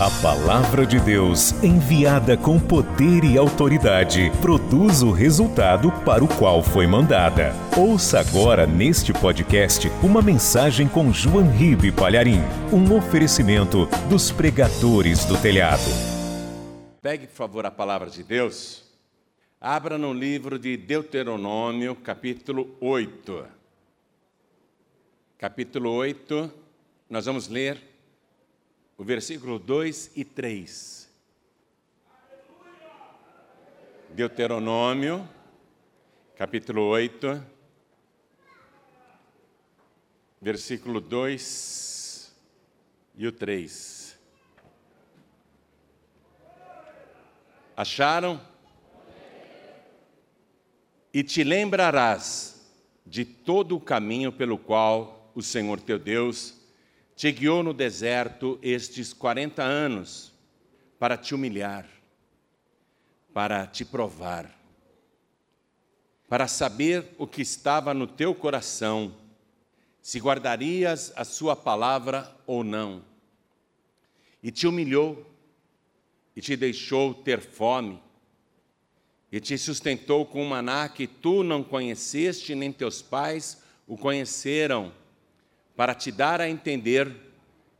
A palavra de Deus, enviada com poder e autoridade, produz o resultado para o qual foi mandada. Ouça agora neste podcast uma mensagem com João Ribe Palharim, um oferecimento dos pregadores do telhado. Pegue, por favor, a palavra de Deus. Abra no livro de Deuteronômio, capítulo 8. Capítulo 8, nós vamos ler o versículo 2 e 3. Deuteronômio, capítulo 8, versículo 2 e o 3. Acharam? E te lembrarás de todo o caminho pelo qual o Senhor teu Deus te guiou no deserto estes 40 anos para te humilhar, para te provar, para saber o que estava no teu coração, se guardarias a sua palavra ou não. E te humilhou, e te deixou ter fome, e te sustentou com um maná que tu não conheceste, nem teus pais o conheceram para te dar a entender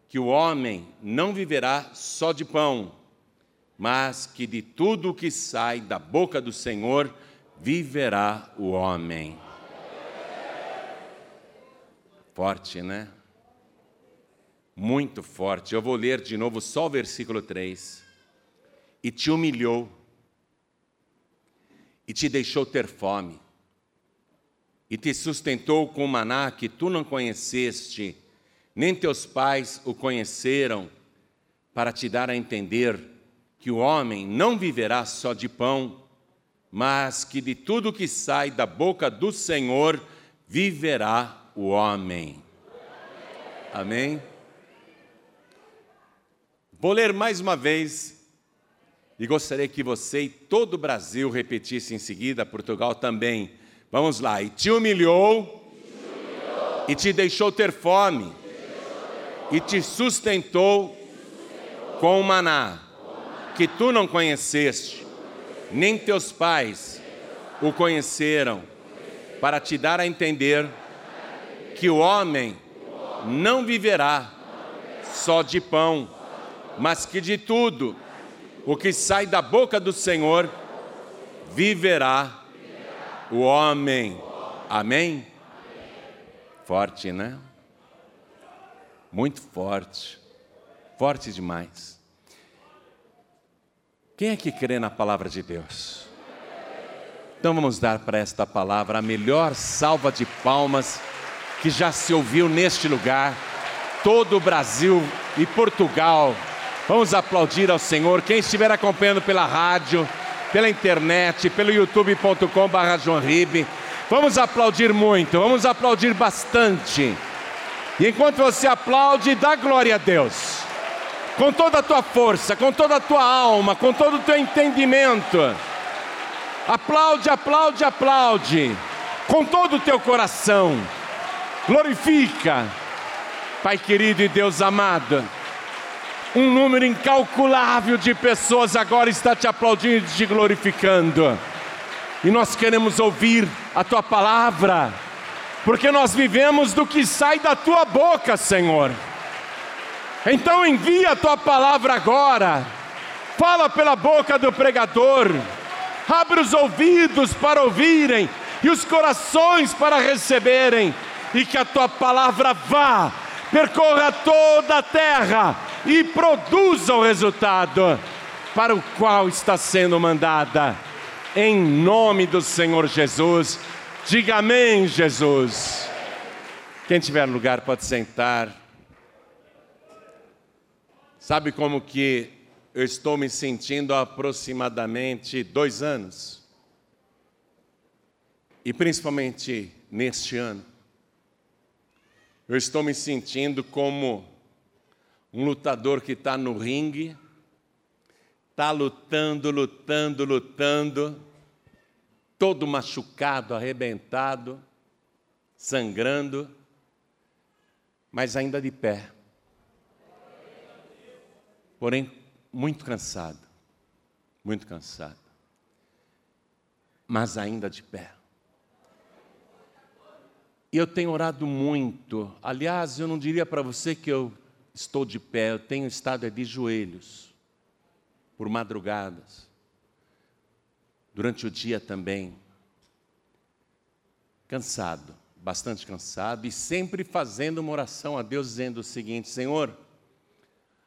que o homem não viverá só de pão, mas que de tudo o que sai da boca do Senhor viverá o homem. Forte, né? Muito forte. Eu vou ler de novo só o versículo 3. E te humilhou, e te deixou ter fome e te sustentou com maná que tu não conheceste, nem teus pais o conheceram, para te dar a entender que o homem não viverá só de pão, mas que de tudo que sai da boca do Senhor viverá o homem. Amém? Vou ler mais uma vez e gostaria que você e todo o Brasil repetisse em seguida, Portugal também Vamos lá. E te humilhou, e te deixou ter fome, e te sustentou, te sustentou com o maná, maná que tu não conheceste, nem teus pais o conheceram, para te dar a entender que o homem não viverá só de pão, mas que de tudo o que sai da boca do Senhor viverá o homem. Amém? Forte, né? Muito forte. Forte demais. Quem é que crê na palavra de Deus? Então vamos dar para esta palavra a melhor salva de palmas que já se ouviu neste lugar, todo o Brasil e Portugal. Vamos aplaudir ao Senhor. Quem estiver acompanhando pela rádio, pela internet, pelo youtube.com.br. Vamos aplaudir muito, vamos aplaudir bastante. E enquanto você aplaude, dá glória a Deus. Com toda a tua força, com toda a tua alma, com todo o teu entendimento. Aplaude, aplaude, aplaude. Com todo o teu coração. Glorifica. Pai querido e Deus amado um número incalculável de pessoas agora está te aplaudindo e te glorificando. E nós queremos ouvir a tua palavra, porque nós vivemos do que sai da tua boca, Senhor. Então envia a tua palavra agora, fala pela boca do pregador, abre os ouvidos para ouvirem e os corações para receberem, e que a tua palavra vá, percorra toda a terra e produza o resultado para o qual está sendo mandada. Em nome do Senhor Jesus, diga amém, Jesus. Quem tiver lugar pode sentar. Sabe como que eu estou me sentindo há aproximadamente dois anos? E principalmente neste ano. Eu estou me sentindo como um lutador que está no ringue, está lutando, lutando, lutando, todo machucado, arrebentado, sangrando, mas ainda de pé. porém muito cansado, muito cansado, mas ainda de pé. E eu tenho orado muito. Aliás, eu não diria para você que eu estou de pé, eu tenho estado de joelhos, por madrugadas, durante o dia também. Cansado, bastante cansado, e sempre fazendo uma oração a Deus, dizendo o seguinte: Senhor,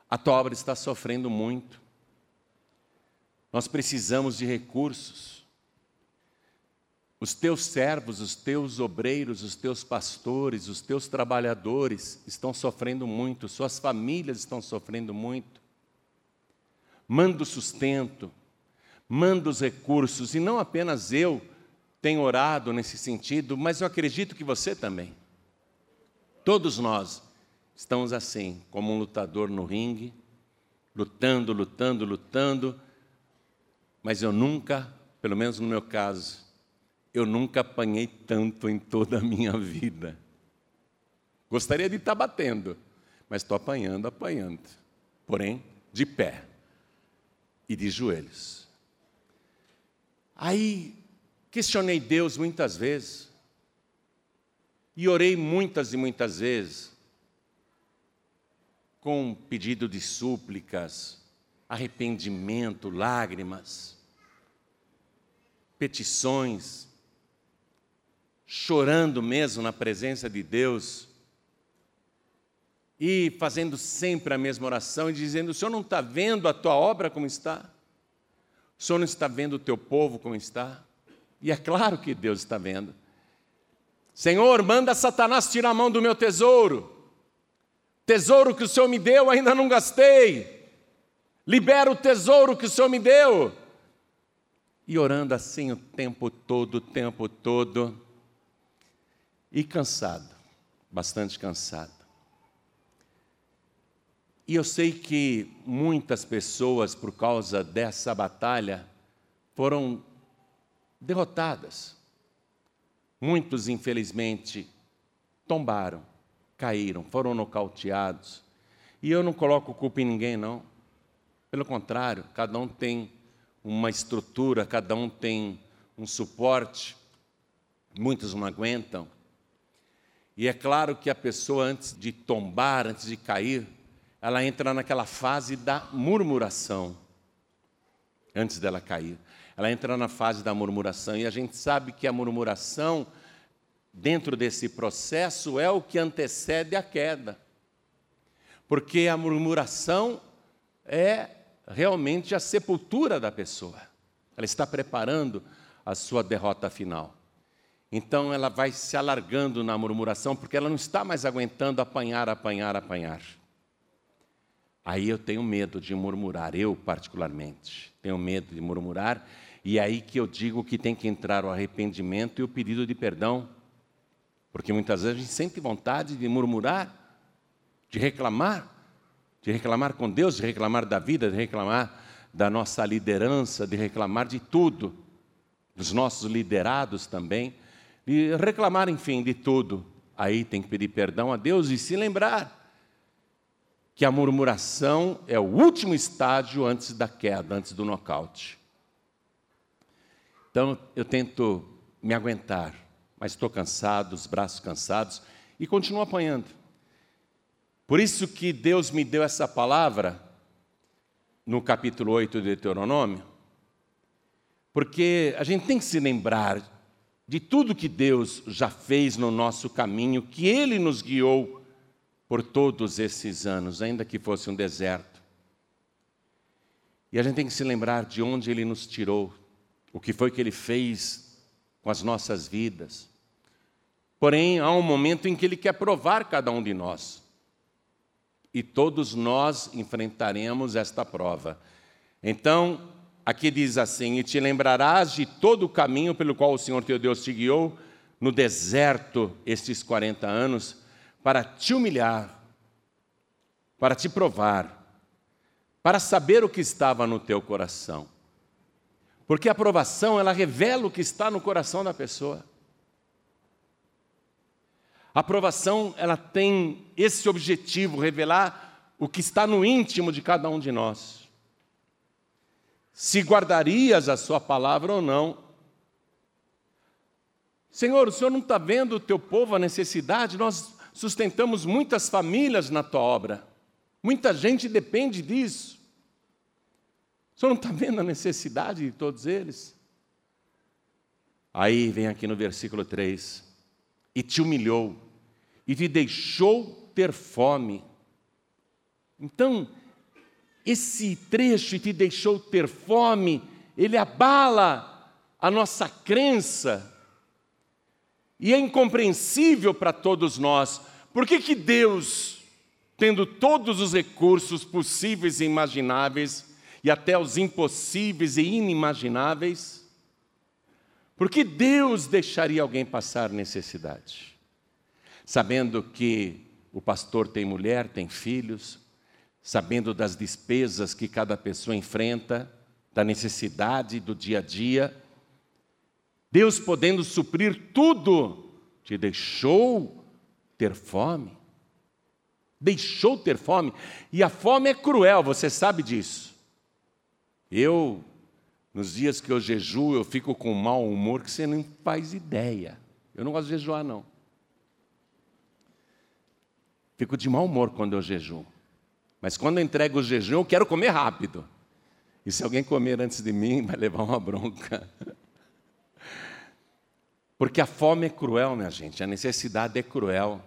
a tua obra está sofrendo muito, nós precisamos de recursos. Os teus servos, os teus obreiros, os teus pastores, os teus trabalhadores estão sofrendo muito, suas famílias estão sofrendo muito. Manda o sustento, manda os recursos, e não apenas eu tenho orado nesse sentido, mas eu acredito que você também. Todos nós estamos assim, como um lutador no ringue, lutando, lutando, lutando, mas eu nunca, pelo menos no meu caso, eu nunca apanhei tanto em toda a minha vida. Gostaria de estar batendo, mas estou apanhando, apanhando. Porém, de pé e de joelhos. Aí, questionei Deus muitas vezes. E orei muitas e muitas vezes. Com pedido de súplicas, arrependimento, lágrimas, petições chorando mesmo na presença de Deus e fazendo sempre a mesma oração e dizendo: O Senhor não está vendo a tua obra como está? O Senhor não está vendo o teu povo como está? E é claro que Deus está vendo. Senhor, manda Satanás tirar a mão do meu tesouro. Tesouro que o Senhor me deu, ainda não gastei. Libera o tesouro que o Senhor me deu. E orando assim o tempo todo, o tempo todo e cansado, bastante cansado. E eu sei que muitas pessoas, por causa dessa batalha, foram derrotadas. Muitos, infelizmente, tombaram, caíram, foram nocauteados. E eu não coloco culpa em ninguém, não. Pelo contrário, cada um tem uma estrutura, cada um tem um suporte. Muitos não aguentam. E é claro que a pessoa, antes de tombar, antes de cair, ela entra naquela fase da murmuração, antes dela cair. Ela entra na fase da murmuração, e a gente sabe que a murmuração, dentro desse processo, é o que antecede a queda. Porque a murmuração é realmente a sepultura da pessoa. Ela está preparando a sua derrota final. Então ela vai se alargando na murmuração, porque ela não está mais aguentando apanhar, apanhar, apanhar. Aí eu tenho medo de murmurar, eu particularmente, tenho medo de murmurar, e aí que eu digo que tem que entrar o arrependimento e o pedido de perdão, porque muitas vezes a gente sente vontade de murmurar, de reclamar, de reclamar com Deus, de reclamar da vida, de reclamar da nossa liderança, de reclamar de tudo, dos nossos liderados também e reclamar, enfim, de tudo. Aí tem que pedir perdão a Deus e se lembrar que a murmuração é o último estágio antes da queda, antes do nocaute. Então eu tento me aguentar, mas estou cansado, os braços cansados e continuo apanhando. Por isso que Deus me deu essa palavra no capítulo 8 de Deuteronômio, porque a gente tem que se lembrar de tudo que Deus já fez no nosso caminho, que Ele nos guiou por todos esses anos, ainda que fosse um deserto. E a gente tem que se lembrar de onde Ele nos tirou, o que foi que Ele fez com as nossas vidas. Porém, há um momento em que Ele quer provar cada um de nós. E todos nós enfrentaremos esta prova. Então, Aqui diz assim: E te lembrarás de todo o caminho pelo qual o Senhor teu Deus te guiou no deserto estes 40 anos, para te humilhar, para te provar, para saber o que estava no teu coração. Porque a provação, ela revela o que está no coração da pessoa. A aprovação, ela tem esse objetivo, revelar o que está no íntimo de cada um de nós. Se guardarias a sua palavra ou não. Senhor, o Senhor não está vendo o teu povo a necessidade? Nós sustentamos muitas famílias na tua obra. Muita gente depende disso. O Senhor não está vendo a necessidade de todos eles? Aí vem aqui no versículo 3: E te humilhou, e te deixou ter fome. Então, esse trecho, e te deixou ter fome, ele abala a nossa crença, e é incompreensível para todos nós. Por que, que Deus, tendo todos os recursos possíveis e imagináveis, e até os impossíveis e inimagináveis, por que Deus deixaria alguém passar necessidade? Sabendo que o pastor tem mulher, tem filhos, sabendo das despesas que cada pessoa enfrenta, da necessidade do dia a dia, Deus podendo suprir tudo, te deixou ter fome. Deixou ter fome. E a fome é cruel, você sabe disso. Eu, nos dias que eu jejuo, eu fico com um mau humor que você não faz ideia. Eu não gosto de jejuar, não. Fico de mau humor quando eu jejuo. Mas quando eu entrego o jejum, eu quero comer rápido. E se alguém comer antes de mim, vai levar uma bronca. Porque a fome é cruel, minha gente, a necessidade é cruel.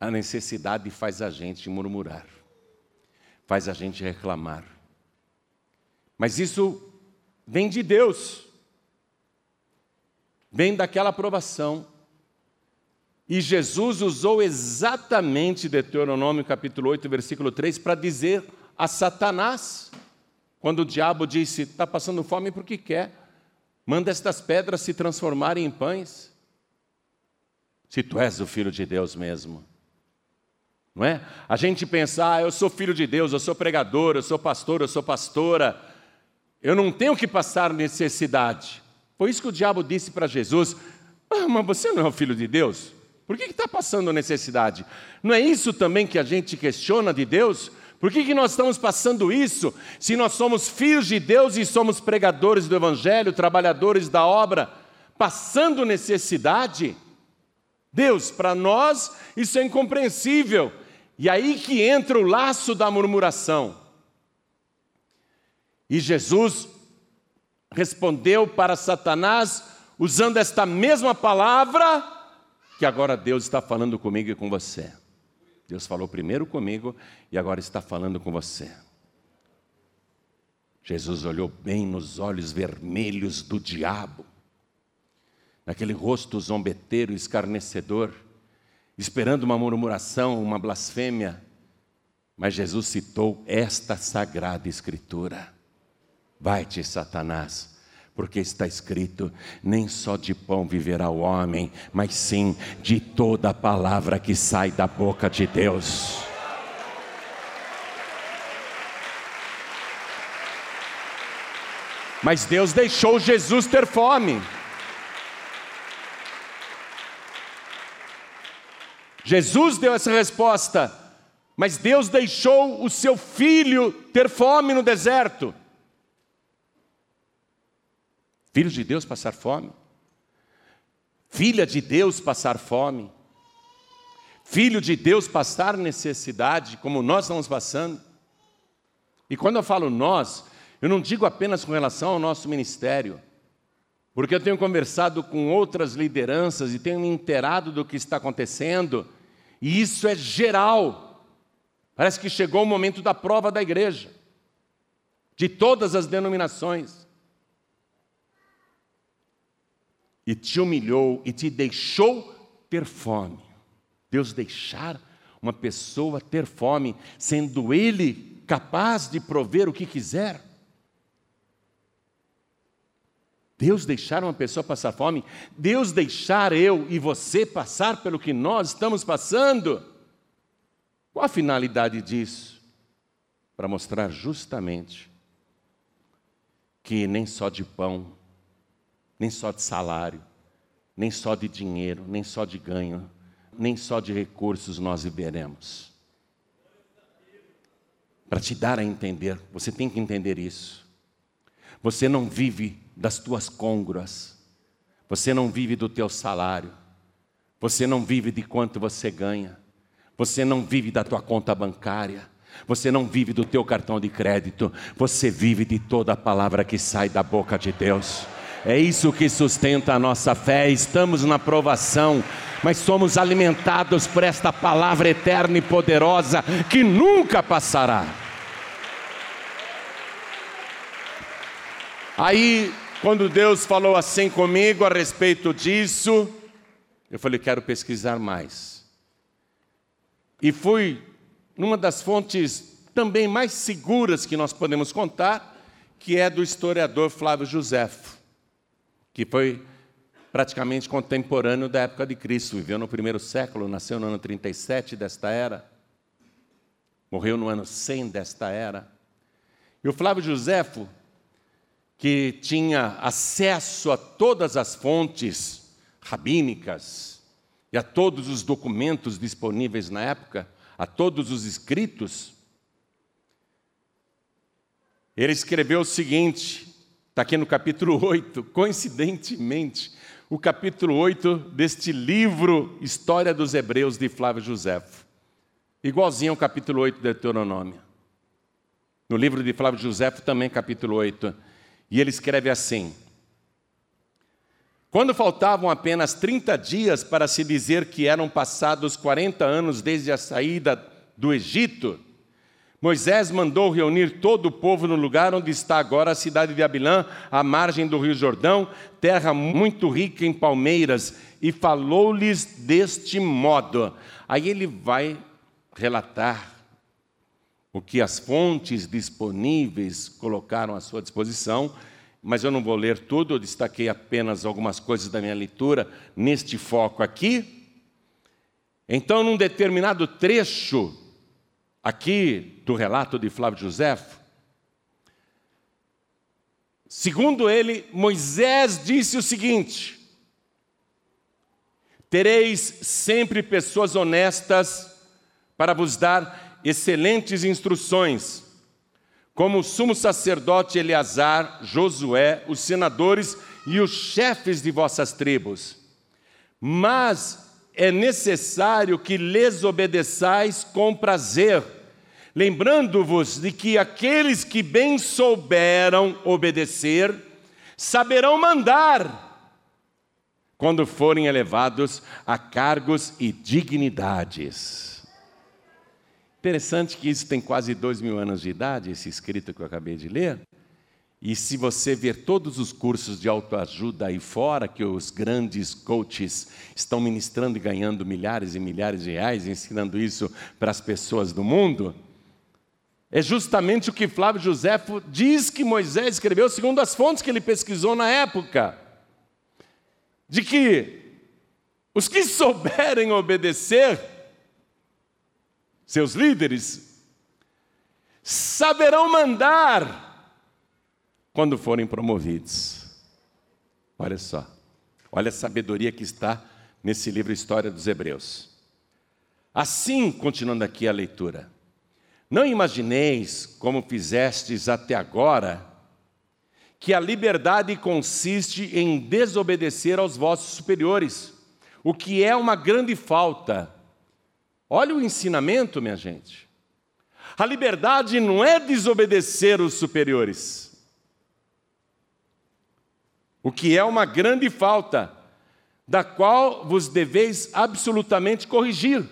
A necessidade faz a gente murmurar, faz a gente reclamar. Mas isso vem de Deus, vem daquela aprovação. E Jesus usou exatamente Deuteronômio capítulo 8, versículo 3, para dizer a Satanás, quando o diabo disse: Está passando fome porque quer. Manda estas pedras se transformarem em pães. Se tu és o filho de Deus mesmo. Não é? A gente pensa, ah, eu sou filho de Deus, eu sou pregador, eu sou pastor, eu sou pastora. Eu não tenho que passar necessidade. Foi isso que o diabo disse para Jesus. Ah, mas você não é o filho de Deus? Por que está passando necessidade? Não é isso também que a gente questiona de Deus? Por que, que nós estamos passando isso se nós somos filhos de Deus e somos pregadores do Evangelho, trabalhadores da obra, passando necessidade? Deus, para nós isso é incompreensível. E aí que entra o laço da murmuração. E Jesus respondeu para Satanás usando esta mesma palavra que agora Deus está falando comigo e com você. Deus falou primeiro comigo e agora está falando com você. Jesus olhou bem nos olhos vermelhos do diabo, naquele rosto zombeteiro, escarnecedor, esperando uma murmuração, uma blasfêmia. Mas Jesus citou esta sagrada escritura: Vai-te, Satanás, porque está escrito: nem só de pão viverá o homem, mas sim de toda a palavra que sai da boca de Deus. Mas Deus deixou Jesus ter fome. Jesus deu essa resposta, mas Deus deixou o seu filho ter fome no deserto. Filho de Deus passar fome. Filha de Deus passar fome. Filho de Deus passar necessidade, como nós estamos passando. E quando eu falo nós, eu não digo apenas com relação ao nosso ministério, porque eu tenho conversado com outras lideranças e tenho me inteirado do que está acontecendo, e isso é geral. Parece que chegou o momento da prova da igreja, de todas as denominações. E te humilhou e te deixou ter fome. Deus deixar uma pessoa ter fome, sendo Ele capaz de prover o que quiser. Deus deixar uma pessoa passar fome, Deus deixar eu e você passar pelo que nós estamos passando. Qual a finalidade disso? Para mostrar justamente que nem só de pão nem só de salário, nem só de dinheiro, nem só de ganho, nem só de recursos nós viveremos. para te dar a entender. Você tem que entender isso. Você não vive das tuas côngruas. Você não vive do teu salário. Você não vive de quanto você ganha. Você não vive da tua conta bancária. Você não vive do teu cartão de crédito. Você vive de toda a palavra que sai da boca de Deus. É isso que sustenta a nossa fé. Estamos na provação, mas somos alimentados por esta palavra eterna e poderosa que nunca passará. Aí, quando Deus falou assim comigo a respeito disso, eu falei: quero pesquisar mais. E fui numa das fontes também mais seguras que nós podemos contar, que é do historiador Flávio Josefo que foi praticamente contemporâneo da época de Cristo, viveu no primeiro século, nasceu no ano 37 desta era, morreu no ano 100 desta era. E o Flávio Josefo, que tinha acesso a todas as fontes rabínicas e a todos os documentos disponíveis na época, a todos os escritos, ele escreveu o seguinte: Está aqui no capítulo 8, coincidentemente, o capítulo 8 deste livro História dos Hebreus de Flávio Josefo. Igualzinho ao capítulo 8 de Deuteronômio. No livro de Flávio Josefo também capítulo 8. E ele escreve assim: Quando faltavam apenas 30 dias para se dizer que eram passados 40 anos desde a saída do Egito, Moisés mandou reunir todo o povo no lugar onde está agora a cidade de Abilã, à margem do rio Jordão, terra muito rica em palmeiras, e falou-lhes deste modo. Aí ele vai relatar o que as fontes disponíveis colocaram à sua disposição, mas eu não vou ler tudo, eu destaquei apenas algumas coisas da minha leitura neste foco aqui. Então, num determinado trecho aqui do relato de Flávio José, segundo ele, Moisés disse o seguinte: Tereis sempre pessoas honestas para vos dar excelentes instruções, como o sumo sacerdote Eleazar, Josué, os senadores e os chefes de vossas tribos. Mas é necessário que lhes obedeçais com prazer, lembrando-vos de que aqueles que bem souberam obedecer, saberão mandar quando forem elevados a cargos e dignidades. Interessante que isso tem quase dois mil anos de idade, esse escrito que eu acabei de ler. E se você ver todos os cursos de autoajuda aí fora, que os grandes coaches estão ministrando e ganhando milhares e milhares de reais, ensinando isso para as pessoas do mundo, é justamente o que Flávio Josefo diz que Moisés escreveu, segundo as fontes que ele pesquisou na época. De que os que souberem obedecer, seus líderes, saberão mandar quando forem promovidos. Olha só, olha a sabedoria que está nesse livro História dos Hebreus. Assim, continuando aqui a leitura, não imagineis, como fizestes até agora, que a liberdade consiste em desobedecer aos vossos superiores, o que é uma grande falta. Olha o ensinamento, minha gente. A liberdade não é desobedecer os superiores o que é uma grande falta, da qual vos deveis absolutamente corrigir.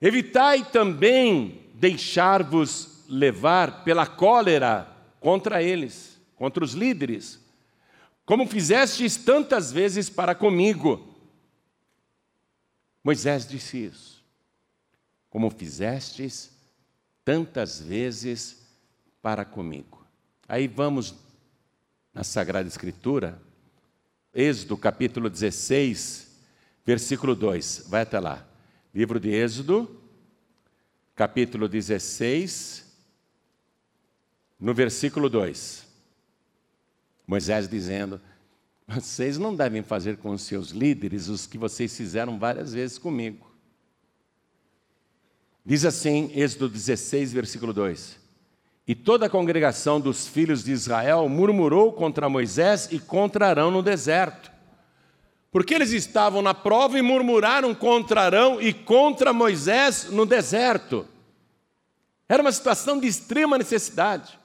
Evitai também deixar-vos levar pela cólera contra eles, contra os líderes, como fizestes tantas vezes para comigo. Moisés disse isso. Como fizestes tantas vezes para comigo. Aí vamos na Sagrada Escritura, Êxodo capítulo 16, versículo 2. Vai até lá. Livro de Êxodo, capítulo 16, no versículo 2. Moisés dizendo: Vocês não devem fazer com os seus líderes os que vocês fizeram várias vezes comigo. Diz assim, Êxodo 16, versículo 2: E toda a congregação dos filhos de Israel murmurou contra Moisés e contra Arão no deserto. Porque eles estavam na prova e murmuraram contra Arão e contra Moisés no deserto. Era uma situação de extrema necessidade.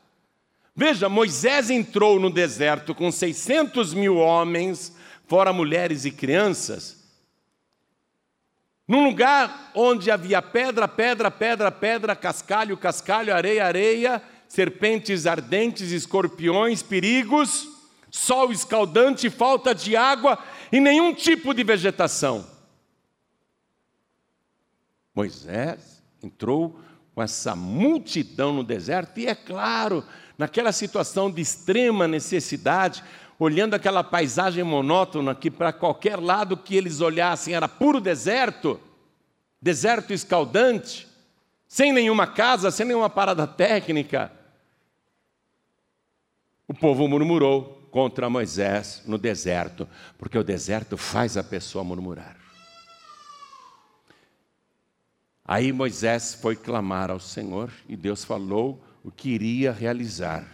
Veja, Moisés entrou no deserto com 600 mil homens, fora mulheres e crianças, num lugar onde havia pedra, pedra, pedra, pedra, cascalho, cascalho, areia, areia, serpentes ardentes, escorpiões, perigos, sol escaldante, falta de água e nenhum tipo de vegetação. Moisés entrou com essa multidão no deserto, e é claro, naquela situação de extrema necessidade, olhando aquela paisagem monótona que para qualquer lado que eles olhassem era puro deserto, deserto escaldante, sem nenhuma casa, sem nenhuma parada técnica. O povo murmurou contra Moisés no deserto, porque o deserto faz a pessoa murmurar. Aí Moisés foi clamar ao Senhor e Deus falou o que iria realizar.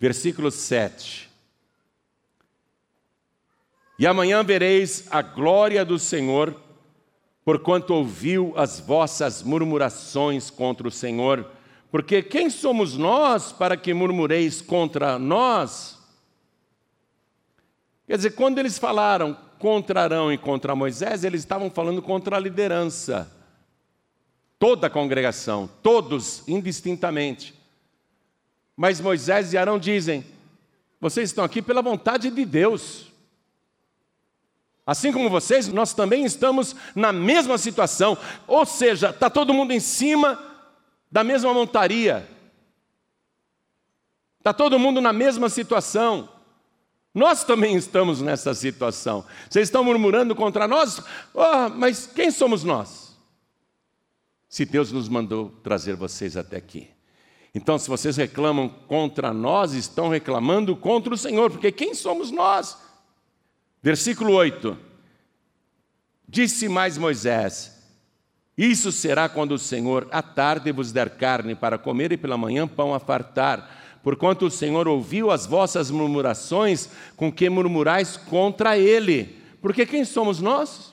Versículo 7. E amanhã vereis a glória do Senhor, porquanto ouviu as vossas murmurações contra o Senhor. Porque quem somos nós para que murmureis contra nós? Quer dizer, quando eles falaram contra Arão e contra Moisés, eles estavam falando contra a liderança. Toda a congregação, todos indistintamente. Mas Moisés e Arão dizem: vocês estão aqui pela vontade de Deus. Assim como vocês, nós também estamos na mesma situação, ou seja, está todo mundo em cima da mesma montaria, está todo mundo na mesma situação. Nós também estamos nessa situação. Vocês estão murmurando contra nós? Oh, mas quem somos nós? Se Deus nos mandou trazer vocês até aqui. Então, se vocês reclamam contra nós, estão reclamando contra o Senhor, porque quem somos nós? Versículo 8: Disse mais Moisés: Isso será quando o Senhor à tarde vos der carne para comer e pela manhã pão a fartar, porquanto o Senhor ouviu as vossas murmurações com que murmurais contra ele. Porque quem somos nós?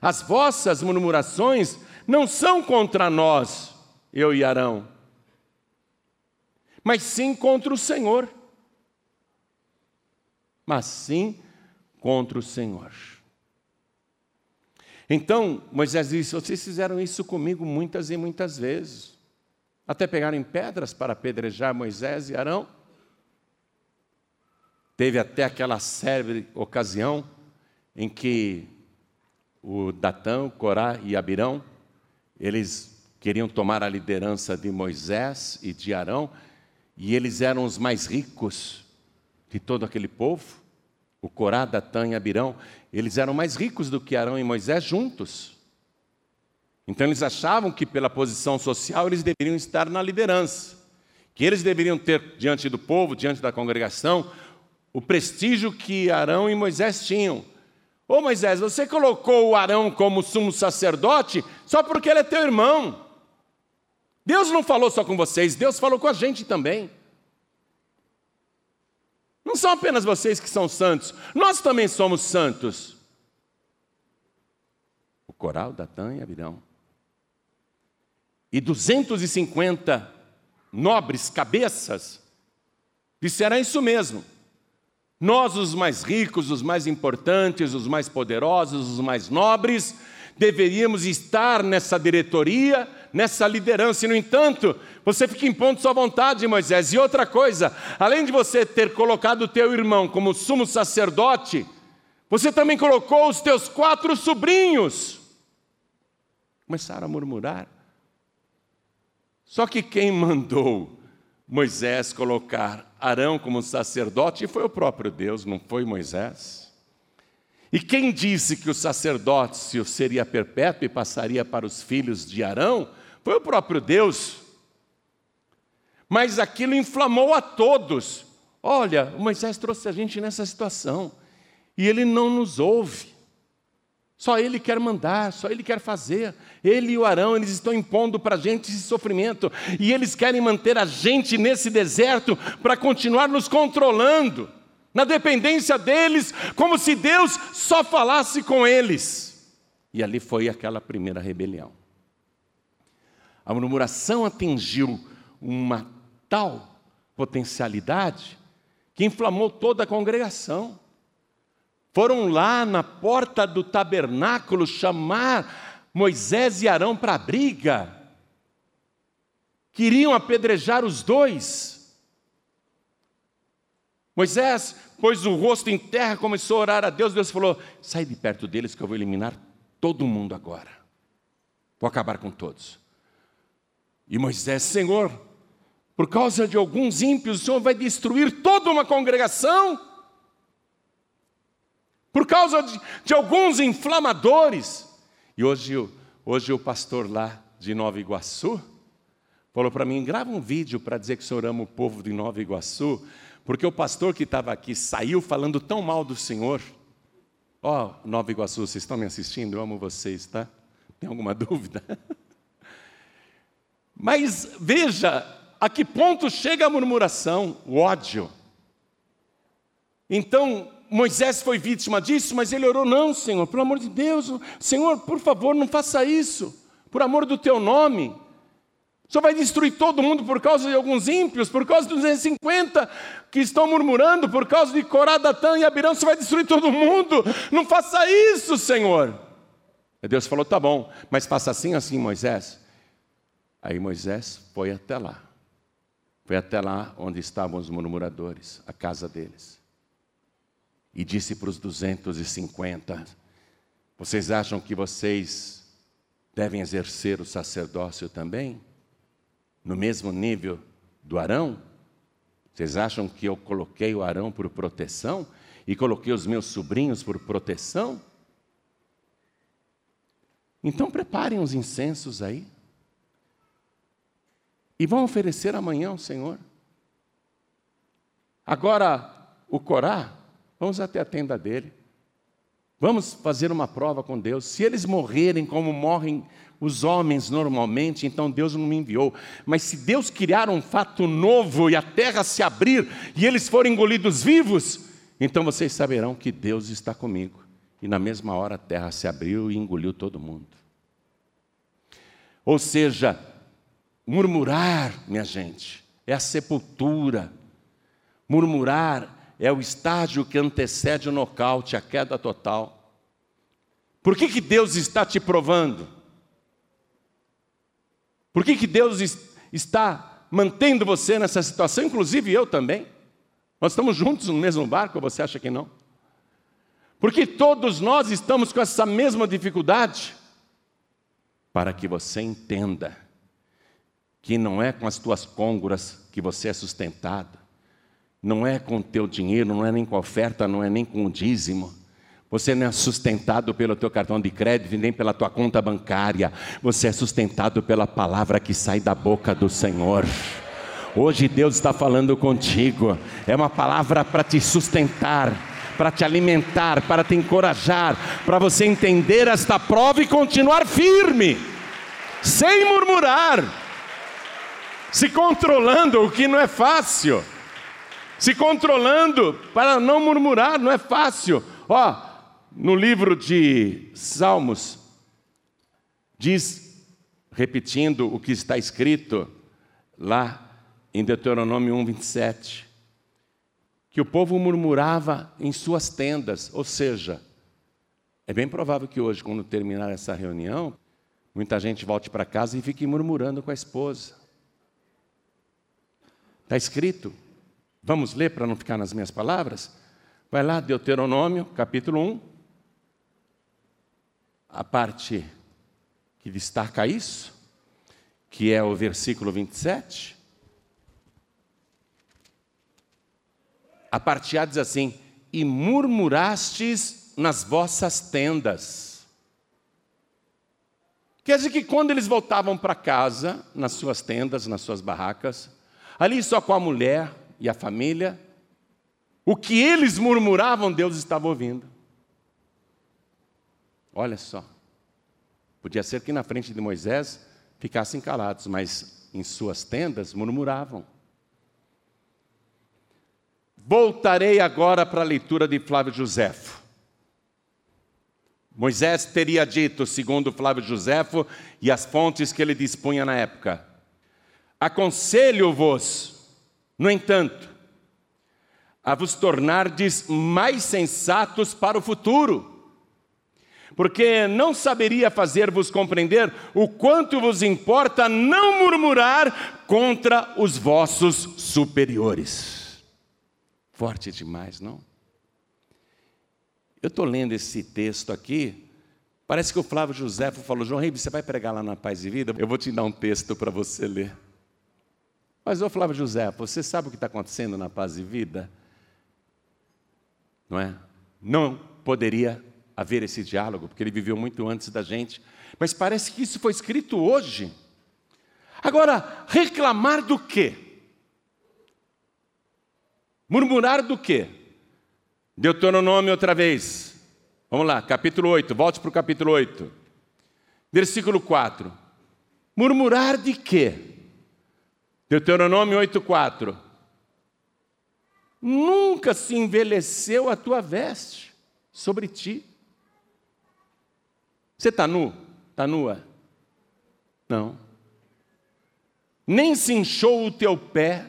As vossas murmurações não são contra nós, eu e Arão, mas sim contra o Senhor mas sim contra o Senhor. Então, Moisés disse: Vocês fizeram isso comigo muitas e muitas vezes, até pegarem pedras para apedrejar Moisés e Arão. Teve até aquela célebre ocasião em que o Datão, Corá e Abirão, eles queriam tomar a liderança de Moisés e de Arão, e eles eram os mais ricos de todo aquele povo o Corá, Datã e Abirão, eles eram mais ricos do que Arão e Moisés juntos. Então eles achavam que pela posição social eles deveriam estar na liderança, que eles deveriam ter diante do povo, diante da congregação, o prestígio que Arão e Moisés tinham. Ô Moisés, você colocou o Arão como sumo sacerdote só porque ele é teu irmão. Deus não falou só com vocês, Deus falou com a gente também. Não são apenas vocês que são santos, nós também somos santos. O coral, Datã e Abirão. E 250 nobres cabeças disseram isso mesmo. Nós, os mais ricos, os mais importantes, os mais poderosos, os mais nobres, deveríamos estar nessa diretoria, nessa liderança. E, no entanto, você fica em ponto sua vontade, Moisés. E outra coisa, além de você ter colocado o teu irmão como sumo sacerdote, você também colocou os teus quatro sobrinhos. Começaram a murmurar. Só que quem mandou Moisés colocar Arão como sacerdote foi o próprio Deus, não foi Moisés. E quem disse que o sacerdócio seria perpétuo e passaria para os filhos de Arão foi o próprio Deus. Mas aquilo inflamou a todos. Olha, Moisés trouxe a gente nessa situação e ele não nos ouve. Só Ele quer mandar, só Ele quer fazer. Ele e o Arão, eles estão impondo para a gente esse sofrimento. E eles querem manter a gente nesse deserto para continuar nos controlando, na dependência deles, como se Deus só falasse com eles. E ali foi aquela primeira rebelião. A murmuração atingiu uma tal potencialidade que inflamou toda a congregação. Foram lá na porta do tabernáculo chamar Moisés e Arão para a briga. Queriam apedrejar os dois. Moisés pôs o rosto em terra, começou a orar a Deus. Deus falou: Sai de perto deles que eu vou eliminar todo mundo agora. Vou acabar com todos. E Moisés, Senhor, por causa de alguns ímpios, o Senhor vai destruir toda uma congregação? por causa de, de alguns inflamadores. E hoje, hoje o pastor lá de Nova Iguaçu falou para mim: grava um vídeo para dizer que o senhor ama o povo de Nova Iguaçu, porque o pastor que estava aqui saiu falando tão mal do senhor. Ó, oh, Nova Iguaçu, vocês estão me assistindo? Eu amo vocês, tá? Tem alguma dúvida? Mas veja a que ponto chega a murmuração, o ódio. Então, Moisés foi vítima disso, mas ele orou: não, Senhor, pelo amor de Deus, Senhor, por favor, não faça isso, por amor do teu nome. O Senhor vai destruir todo mundo por causa de alguns ímpios, por causa dos 250 que estão murmurando, por causa de Corá, Datã e Abirão, você vai destruir todo mundo. Não faça isso, Senhor. E Deus falou: tá bom, mas faça assim, assim, Moisés. Aí Moisés foi até lá. Foi até lá onde estavam os murmuradores, a casa deles e disse para os 250: Vocês acham que vocês devem exercer o sacerdócio também? No mesmo nível do Arão? Vocês acham que eu coloquei o Arão por proteção e coloquei os meus sobrinhos por proteção? Então preparem os incensos aí. E vão oferecer amanhã ao Senhor. Agora, o Corá Vamos até a tenda dele. Vamos fazer uma prova com Deus. Se eles morrerem como morrem os homens normalmente, então Deus não me enviou. Mas se Deus criar um fato novo e a terra se abrir e eles forem engolidos vivos, então vocês saberão que Deus está comigo. E na mesma hora a terra se abriu e engoliu todo mundo. Ou seja, murmurar, minha gente, é a sepultura. Murmurar é o estágio que antecede o nocaute, a queda total. Por que, que Deus está te provando? Por que, que Deus está mantendo você nessa situação, inclusive eu também? Nós estamos juntos no mesmo barco, ou você acha que não? Porque todos nós estamos com essa mesma dificuldade. Para que você entenda que não é com as tuas côngoras que você é sustentado, não é com o teu dinheiro, não é nem com a oferta, não é nem com o dízimo. Você não é sustentado pelo teu cartão de crédito, nem pela tua conta bancária. Você é sustentado pela palavra que sai da boca do Senhor. Hoje Deus está falando contigo. É uma palavra para te sustentar, para te alimentar, para te encorajar, para você entender esta prova e continuar firme, sem murmurar, se controlando, o que não é fácil se controlando para não murmurar, não é fácil. Ó, no livro de Salmos, diz, repetindo o que está escrito lá em Deuteronômio 1, 27, que o povo murmurava em suas tendas, ou seja, é bem provável que hoje, quando terminar essa reunião, muita gente volte para casa e fique murmurando com a esposa. Está escrito, Vamos ler para não ficar nas minhas palavras? Vai lá, Deuteronômio, capítulo 1. A parte que destaca isso, que é o versículo 27. A parte A diz assim: E murmurastes nas vossas tendas. Quer dizer que quando eles voltavam para casa, nas suas tendas, nas suas barracas, ali só com a mulher, e a família, o que eles murmuravam, Deus estava ouvindo. Olha só. Podia ser que na frente de Moisés ficassem calados, mas em suas tendas murmuravam. Voltarei agora para a leitura de Flávio Josefo. Moisés teria dito, segundo Flávio Josefo e as fontes que ele dispunha na época: Aconselho-vos, no entanto, a vos tornardes mais sensatos para o futuro, porque não saberia fazer-vos compreender o quanto vos importa não murmurar contra os vossos superiores. Forte demais, não? Eu estou lendo esse texto aqui, parece que o Flávio José falou: João Ribeiro, você vai pregar lá na Paz e Vida? Eu vou te dar um texto para você ler. Mas, ô Flávio José, você sabe o que está acontecendo na Paz e Vida? Não é? Não poderia haver esse diálogo, porque ele viveu muito antes da gente. Mas parece que isso foi escrito hoje. Agora, reclamar do quê? Murmurar do quê? Deuteronômio outra vez. Vamos lá, capítulo 8, volte para o capítulo 8. Versículo 4. Murmurar de quê? Deuteronômio 8,4. Nunca se envelheceu a tua veste sobre ti. Você está nu? Está nua? Não. Nem se inchou o teu pé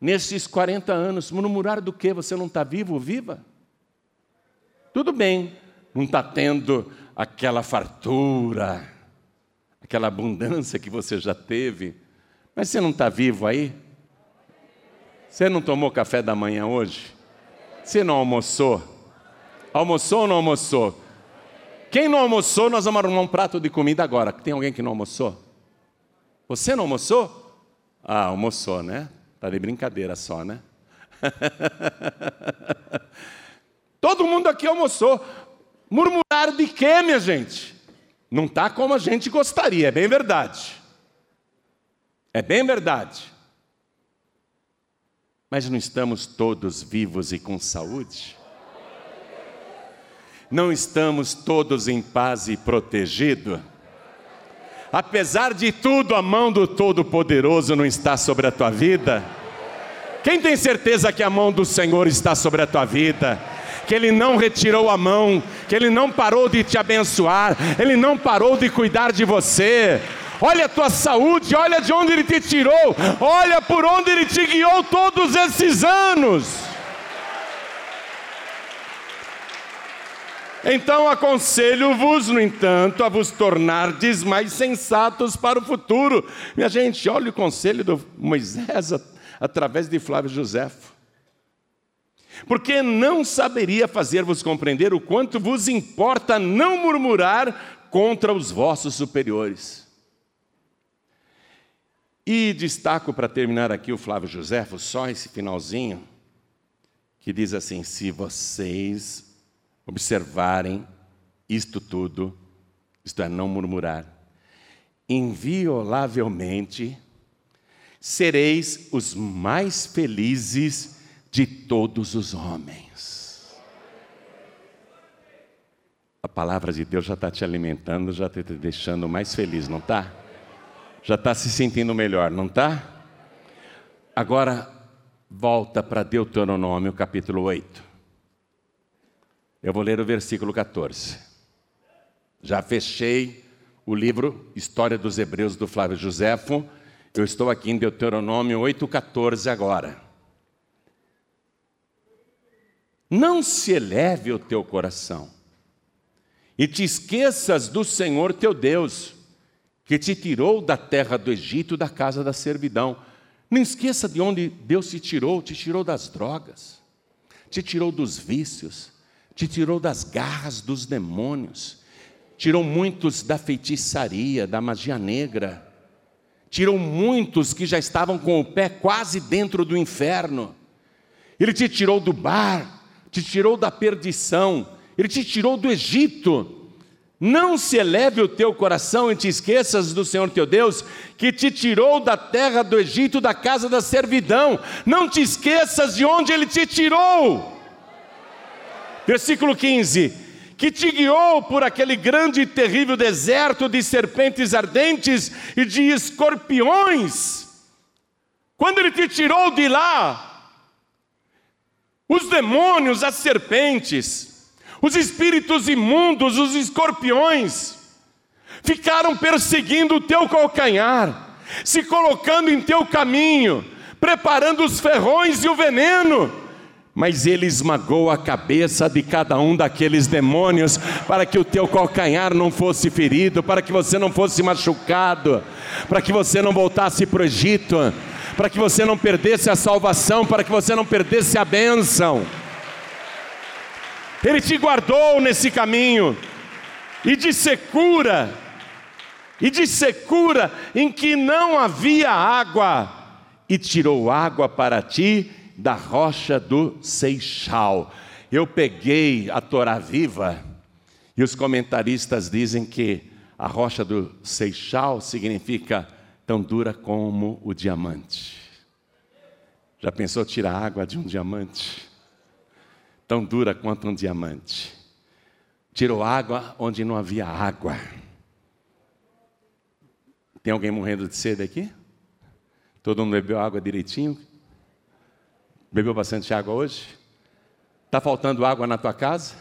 nesses 40 anos. Murmurar do que? Você não está vivo ou viva? Tudo bem, não está tendo aquela fartura, aquela abundância que você já teve, mas você não está vivo aí? Você não tomou café da manhã hoje? Você não almoçou? Almoçou ou não almoçou? Quem não almoçou, nós vamos arrumar um prato de comida agora. Tem alguém que não almoçou? Você não almoçou? Ah, almoçou, né? Tá de brincadeira só, né? Todo mundo aqui almoçou. Murmurar de quê, minha gente? Não está como a gente gostaria, é bem verdade. É bem verdade. Mas não estamos todos vivos e com saúde? Não estamos todos em paz e protegidos? Apesar de tudo, a mão do Todo-Poderoso não está sobre a tua vida? Quem tem certeza que a mão do Senhor está sobre a tua vida? que Ele não retirou a mão, que Ele não parou de te abençoar, Ele não parou de cuidar de você. Olha a tua saúde, olha de onde Ele te tirou, olha por onde Ele te guiou todos esses anos. Então aconselho-vos, no entanto, a vos tornardes mais sensatos para o futuro. Minha gente, olha o conselho do Moisés através de Flávio Josefo porque não saberia fazer-vos compreender o quanto vos importa não murmurar contra os vossos superiores. E destaco para terminar aqui o Flávio Josefo, só esse finalzinho, que diz assim: se vocês observarem isto tudo, isto é, não murmurar, inviolavelmente sereis os mais felizes de todos os homens. A palavra de Deus já está te alimentando, já está te deixando mais feliz, não está? Já está se sentindo melhor, não está? Agora, volta para Deuteronômio capítulo 8. Eu vou ler o versículo 14. Já fechei o livro História dos Hebreus do Flávio Josefo. Eu estou aqui em Deuteronômio 8,14 agora. Não se eleve o teu coração e te esqueças do Senhor teu Deus, que te tirou da terra do Egito, da casa da servidão. Não esqueça de onde Deus te tirou, te tirou das drogas, te tirou dos vícios, te tirou das garras dos demônios, tirou muitos da feitiçaria, da magia negra, tirou muitos que já estavam com o pé quase dentro do inferno. Ele te tirou do bar, te tirou da perdição, Ele te tirou do Egito. Não se eleve o teu coração e te esqueças do Senhor teu Deus, que te tirou da terra do Egito, da casa da servidão. Não te esqueças de onde Ele te tirou. Versículo 15: que te guiou por aquele grande e terrível deserto de serpentes ardentes e de escorpiões. Quando ele te tirou de lá, os demônios, as serpentes, os espíritos imundos, os escorpiões, ficaram perseguindo o teu calcanhar, se colocando em teu caminho, preparando os ferrões e o veneno mas ele esmagou a cabeça de cada um daqueles demônios para que o teu calcanhar não fosse ferido, para que você não fosse machucado, para que você não voltasse para o Egito, para que você não perdesse a salvação, para que você não perdesse a bênção. Ele te guardou nesse caminho e de secura, e de secura em que não havia água, e tirou água para ti da rocha do Seixal. Eu peguei a Torá viva e os comentaristas dizem que a rocha do Seixal significa tão dura como o diamante. Já pensou tirar água de um diamante? Tão dura quanto um diamante. Tirou água onde não havia água. Tem alguém morrendo de sede aqui? Todo mundo bebeu água direitinho? Bebeu bastante água hoje? Está faltando água na tua casa?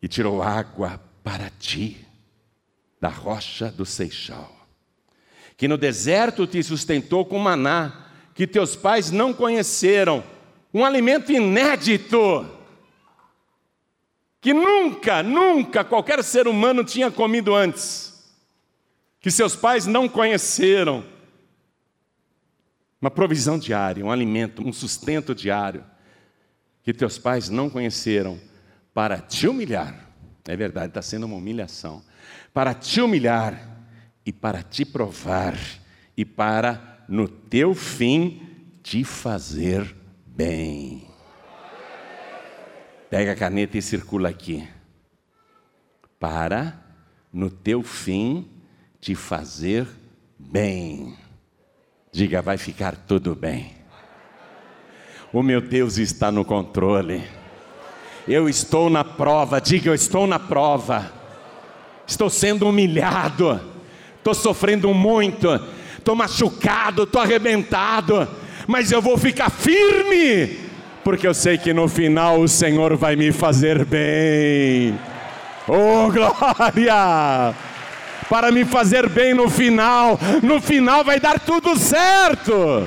E tirou água para ti, da rocha do Seixal, que no deserto te sustentou com maná, que teus pais não conheceram, um alimento inédito, que nunca, nunca qualquer ser humano tinha comido antes, que seus pais não conheceram uma provisão diária, um alimento, um sustento diário que teus pais não conheceram para te humilhar. É verdade, está sendo uma humilhação. Para te humilhar e para te provar e para no teu fim te fazer bem. Pega a caneta e circula aqui. Para no teu fim te fazer bem. Diga, vai ficar tudo bem. O meu Deus está no controle. Eu estou na prova, diga, eu estou na prova. Estou sendo humilhado, estou sofrendo muito, estou machucado, estou arrebentado, mas eu vou ficar firme, porque eu sei que no final o Senhor vai me fazer bem. Oh, glória! Para me fazer bem no final. No final vai dar tudo certo.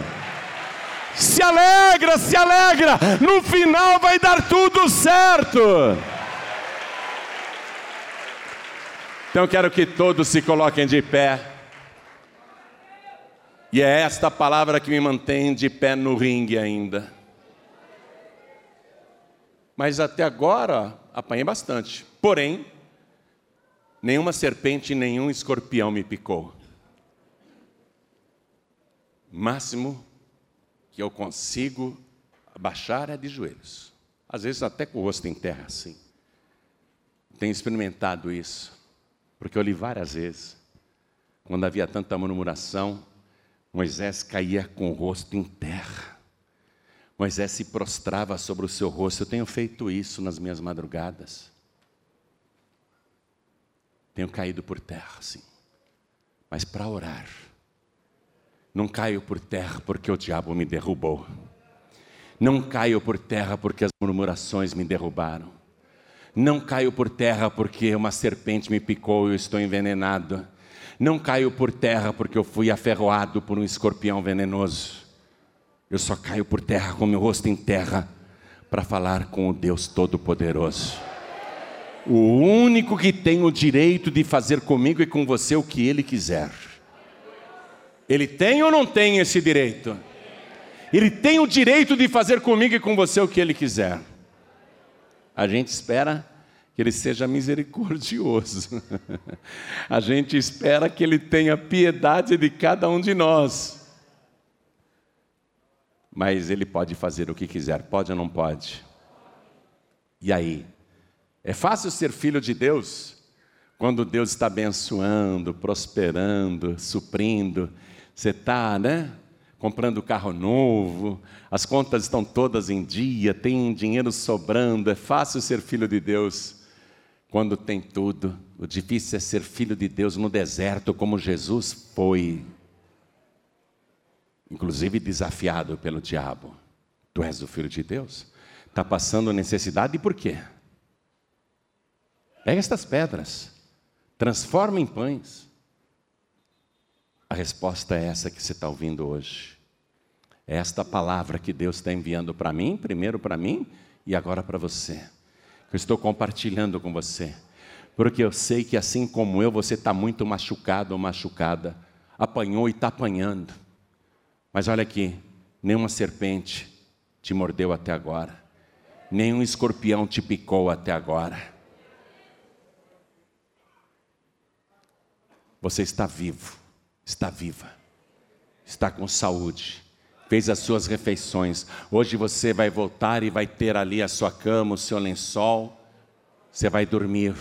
Se alegra, se alegra. No final vai dar tudo certo. Então quero que todos se coloquem de pé. E é esta palavra que me mantém de pé no ringue ainda. Mas até agora apanhei bastante. Porém, Nenhuma serpente, nenhum escorpião me picou. O máximo que eu consigo abaixar é de joelhos. Às vezes até com o rosto em terra, assim. Tenho experimentado isso, porque eu li várias vezes. Quando havia tanta murmuração, Moisés caía com o rosto em terra. Moisés se prostrava sobre o seu rosto. Eu tenho feito isso nas minhas madrugadas. Tenho caído por terra, sim. Mas para orar, não caio por terra porque o diabo me derrubou. Não caio por terra porque as murmurações me derrubaram. Não caio por terra porque uma serpente me picou e eu estou envenenado. Não caio por terra porque eu fui aferroado por um escorpião venenoso. Eu só caio por terra com meu rosto em terra para falar com o Deus Todo-Poderoso. O único que tem o direito de fazer comigo e com você o que ele quiser. Ele tem ou não tem esse direito? Ele tem o direito de fazer comigo e com você o que ele quiser. A gente espera que ele seja misericordioso. A gente espera que ele tenha piedade de cada um de nós. Mas ele pode fazer o que quiser, pode ou não pode? E aí? É fácil ser filho de Deus quando Deus está abençoando, prosperando, suprindo. Você está, né? comprando carro novo, as contas estão todas em dia, tem dinheiro sobrando, é fácil ser filho de Deus quando tem tudo. O difícil é ser filho de Deus no deserto, como Jesus foi, inclusive desafiado pelo diabo. Tu és o filho de Deus? Está passando necessidade e por quê? Pega estas pedras, transforma em pães. A resposta é essa que você está ouvindo hoje. É esta palavra que Deus está enviando para mim, primeiro para mim e agora para você. Eu estou compartilhando com você. Porque eu sei que assim como eu, você está muito machucado ou machucada. Apanhou e está apanhando. Mas olha aqui, nenhuma serpente te mordeu até agora. Nenhum escorpião te picou até agora. Você está vivo, está viva, está com saúde, fez as suas refeições. Hoje você vai voltar e vai ter ali a sua cama, o seu lençol. Você vai dormir,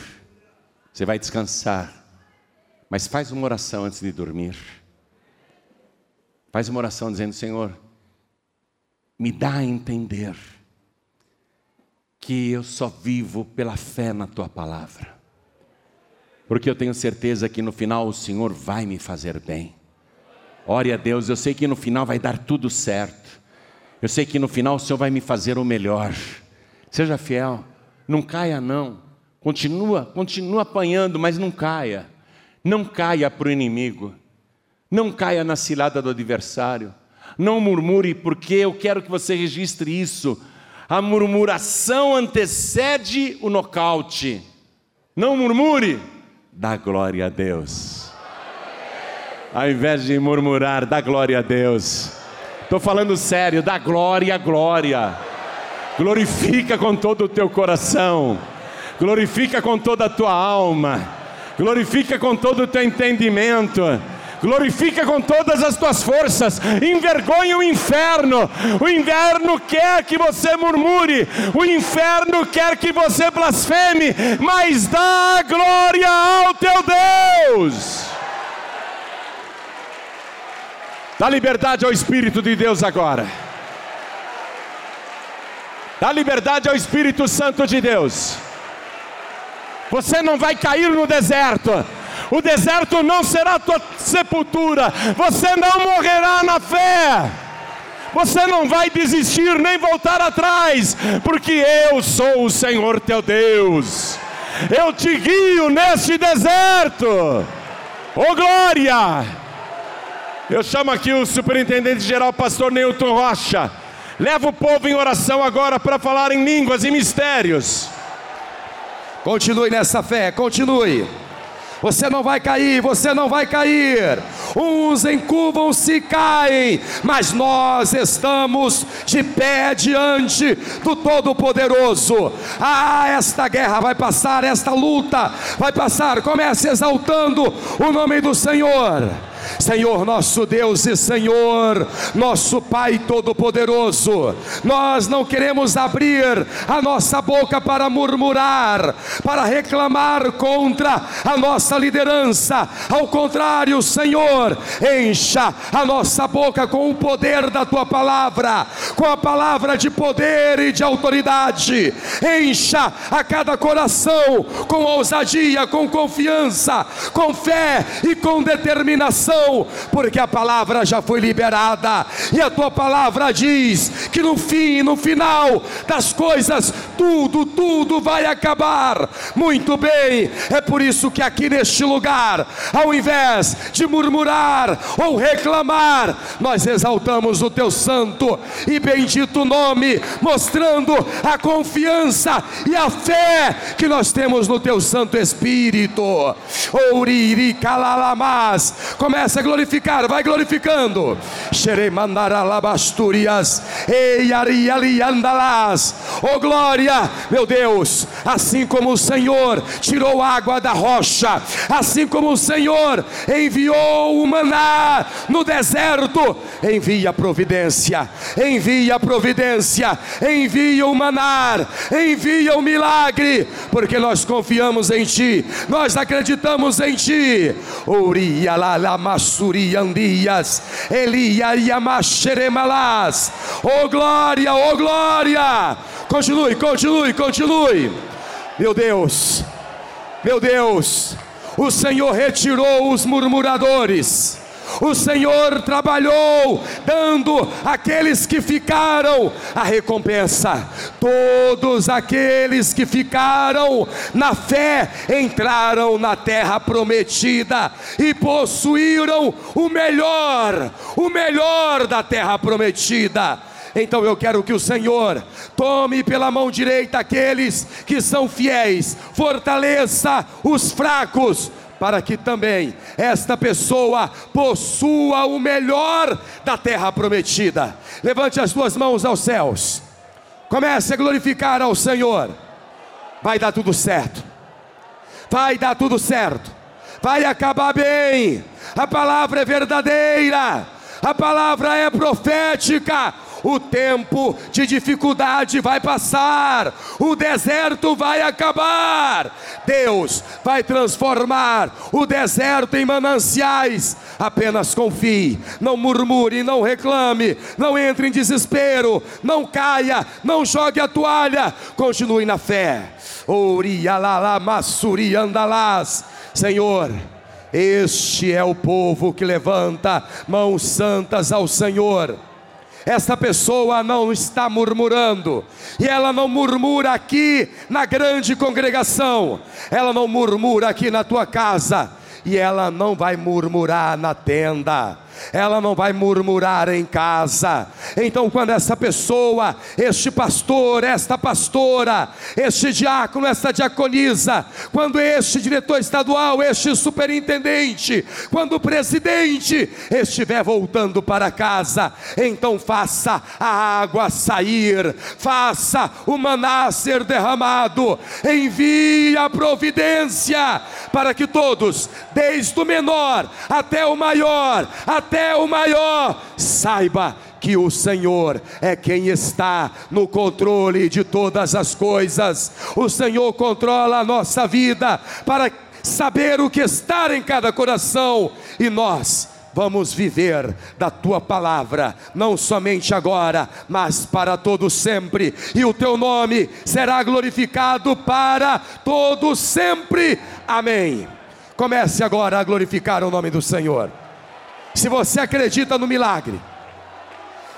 você vai descansar. Mas faz uma oração antes de dormir. Faz uma oração dizendo: Senhor, me dá a entender que eu só vivo pela fé na tua palavra porque eu tenho certeza que no final o Senhor vai me fazer bem. Ore a Deus, eu sei que no final vai dar tudo certo. Eu sei que no final o Senhor vai me fazer o melhor. Seja fiel, não caia não. Continua, continua apanhando, mas não caia. Não caia para o inimigo. Não caia na cilada do adversário. Não murmure, porque eu quero que você registre isso. A murmuração antecede o nocaute. Não murmure dá glória a Deus. Ao invés de murmurar, dá glória a Deus. Estou falando sério, dá glória a glória. Glorifica com todo o teu coração, glorifica com toda a tua alma, glorifica com todo o teu entendimento glorifica com todas as tuas forças, envergonha o inferno. O inferno quer que você murmure, o inferno quer que você blasfeme, mas dá glória ao teu Deus. Dá liberdade ao Espírito de Deus agora. Dá liberdade ao Espírito Santo de Deus. Você não vai cair no deserto o deserto não será tua sepultura, você não morrerá na fé. Você não vai desistir nem voltar atrás, porque eu sou o Senhor teu Deus. Eu te guio neste deserto. Oh glória! Eu chamo aqui o superintendente geral, pastor Newton Rocha. Leva o povo em oração agora para falar em línguas e mistérios. Continue nessa fé, continue. Você não vai cair, você não vai cair. Uns encurvam-se e caem, mas nós estamos de pé diante do Todo-Poderoso. Ah, esta guerra vai passar, esta luta vai passar. Comece exaltando o nome do Senhor. Senhor nosso Deus e Senhor nosso Pai Todo-Poderoso, nós não queremos abrir a nossa boca para murmurar, para reclamar contra a nossa liderança, ao contrário, Senhor, encha a nossa boca com o poder da tua palavra, com a palavra de poder e de autoridade, encha a cada coração com ousadia, com confiança, com fé e com determinação porque a palavra já foi liberada, e a tua palavra diz que no fim, no final das coisas, tudo, tudo vai acabar. Muito bem, é por isso que aqui neste lugar, ao invés de murmurar ou reclamar, nós exaltamos o teu santo e bendito nome, mostrando a confiança e a fé que nós temos no teu Santo Espírito. Ouriri calalamas, começa Começa a glorificar, vai glorificando. Xeremandaralabasturias. Oh glória meu Deus, assim como o Senhor tirou água da rocha, assim como o Senhor enviou o maná no deserto, envia providência, envia providência, envia o maná, envia o milagre, porque nós confiamos em Ti, nós acreditamos em Ti. Uria la la masuri andias, Elia yamaxeremalás. Oh glória, oh glória! Continue, continue, continue. Meu Deus, meu Deus, o Senhor retirou os murmuradores. O Senhor trabalhou, dando àqueles que ficaram a recompensa. Todos aqueles que ficaram na fé entraram na terra prometida e possuíram o melhor, o melhor da terra prometida. Então eu quero que o Senhor tome pela mão direita aqueles que são fiéis, fortaleça os fracos, para que também esta pessoa possua o melhor da terra prometida. Levante as duas mãos aos céus, comece a glorificar ao Senhor. Vai dar tudo certo, vai dar tudo certo, vai acabar bem. A palavra é verdadeira, a palavra é profética o tempo de dificuldade vai passar, o deserto vai acabar. Deus vai transformar o deserto em mananciais. Apenas confie, não murmure, não reclame, não entre em desespero, não caia, não jogue a toalha, continue na fé. Senhor, este é o povo que levanta mãos santas ao Senhor. Essa pessoa não está murmurando, e ela não murmura aqui na grande congregação, ela não murmura aqui na tua casa, e ela não vai murmurar na tenda ela não vai murmurar em casa. Então, quando essa pessoa, este pastor, esta pastora, este diácono, esta diaconisa, quando este diretor estadual, este superintendente, quando o presidente estiver voltando para casa, então faça a água sair, faça o maná ser derramado, envie a providência para que todos, desde o menor até o maior, até até o maior, saiba que o Senhor é quem está no controle de todas as coisas. O Senhor controla a nossa vida para saber o que está em cada coração e nós vamos viver da tua palavra, não somente agora, mas para todo sempre, e o teu nome será glorificado para todo sempre. Amém. Comece agora a glorificar o nome do Senhor. Se você acredita no milagre,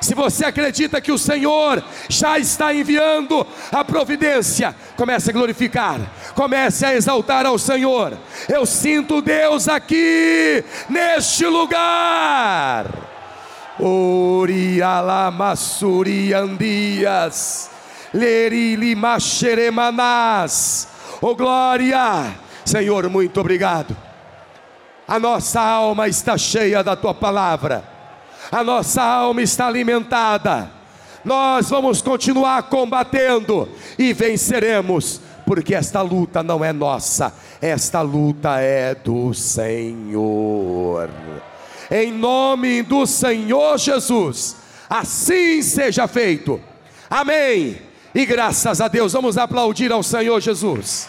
se você acredita que o Senhor já está enviando a providência, comece a glorificar, comece a exaltar ao Senhor. Eu sinto Deus aqui neste lugar. Orialamassuri andias, lerilimaxeremanás. Oh glória, Senhor, muito obrigado a nossa alma está cheia da tua palavra, a nossa alma está alimentada. Nós vamos continuar combatendo e venceremos, porque esta luta não é nossa, esta luta é do Senhor. Em nome do Senhor Jesus, assim seja feito. Amém. E graças a Deus, vamos aplaudir ao Senhor Jesus.